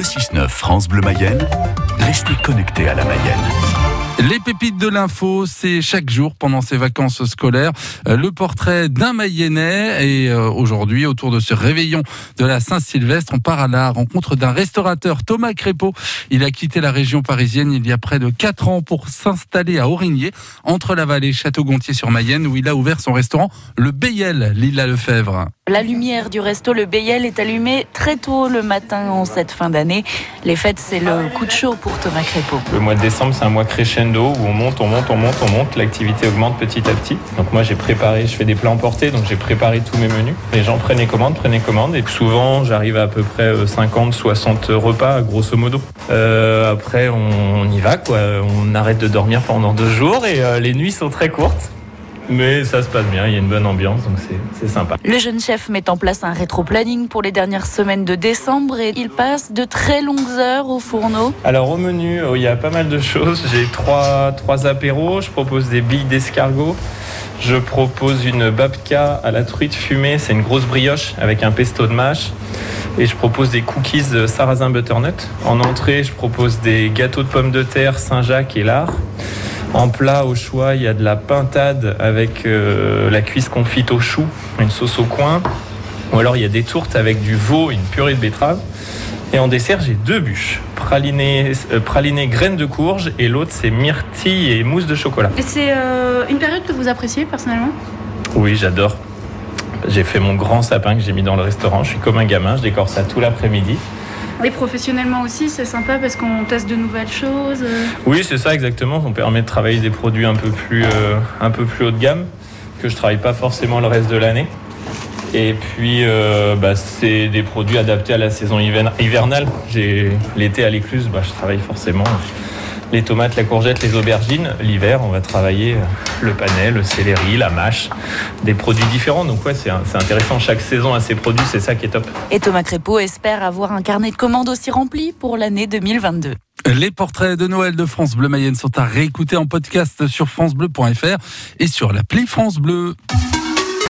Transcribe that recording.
Le 6-9 France Bleu Mayenne, restez connectés à la Mayenne. Les pépites de l'info, c'est chaque jour pendant ces vacances scolaires euh, le portrait d'un Mayennais. Et euh, aujourd'hui, autour de ce réveillon de la Saint-Sylvestre, on part à la rencontre d'un restaurateur, Thomas Crépeau. Il a quitté la région parisienne il y a près de 4 ans pour s'installer à Aurigné, entre la vallée Château-Gontier-sur-Mayenne, où il a ouvert son restaurant, le Béyel, Lila Lefebvre. La lumière du resto Le Béyel est allumée très tôt le matin en cette fin d'année. Les fêtes, c'est le coup de chaud pour Thomas Crépeau. Le mois de décembre, c'est un mois crescendo où on monte, on monte, on monte, on monte. L'activité augmente petit à petit. Donc moi, j'ai préparé, je fais des plats emportés, donc j'ai préparé tous mes menus. Les gens prennent les commandes, prennent les commandes. Et souvent, j'arrive à à peu près 50, 60 repas, grosso modo. Euh, après, on, y va, quoi. On arrête de dormir pendant deux jours et euh, les nuits sont très courtes. Mais ça se passe bien, il y a une bonne ambiance, donc c'est sympa. Le jeune chef met en place un rétro-planning pour les dernières semaines de décembre et il passe de très longues heures au fourneau. Alors au menu, oh, il y a pas mal de choses. J'ai trois, trois apéros, je propose des billes d'escargot. Je propose une babka à la truite fumée, c'est une grosse brioche avec un pesto de mâche. Et je propose des cookies de sarrasin butternut. En entrée, je propose des gâteaux de pommes de terre, Saint-Jacques et lard. En plat, au choix, il y a de la pintade avec euh, la cuisse confite au chou, une sauce au coin. Ou alors il y a des tourtes avec du veau, une purée de betterave. Et en dessert, j'ai deux bûches. Praliné, euh, praliné graines de courge et l'autre, c'est myrtille et mousse de chocolat. Et c'est euh, une période que vous appréciez personnellement? Oui, j'adore. J'ai fait mon grand sapin que j'ai mis dans le restaurant. Je suis comme un gamin, je décore ça tout l'après-midi. Et professionnellement aussi, c'est sympa parce qu'on teste de nouvelles choses. Oui, c'est ça exactement. On permet de travailler des produits un peu plus, euh, haut de gamme que je travaille pas forcément le reste de l'année. Et puis, euh, bah, c'est des produits adaptés à la saison hivernale. J'ai l'été à l'écluse, bah, je travaille forcément les tomates, la courgette, les aubergines. L'hiver, on va travailler euh, le panais, le céleri, la mâche, des produits différents. Donc ouais, c'est intéressant. Chaque saison a ses produits, c'est ça qui est top. Et Thomas Crépeau espère avoir un carnet de commandes aussi rempli pour l'année 2022. Les portraits de Noël de France Bleu Mayenne sont à réécouter en podcast sur francebleu.fr et sur l'appli France Bleu.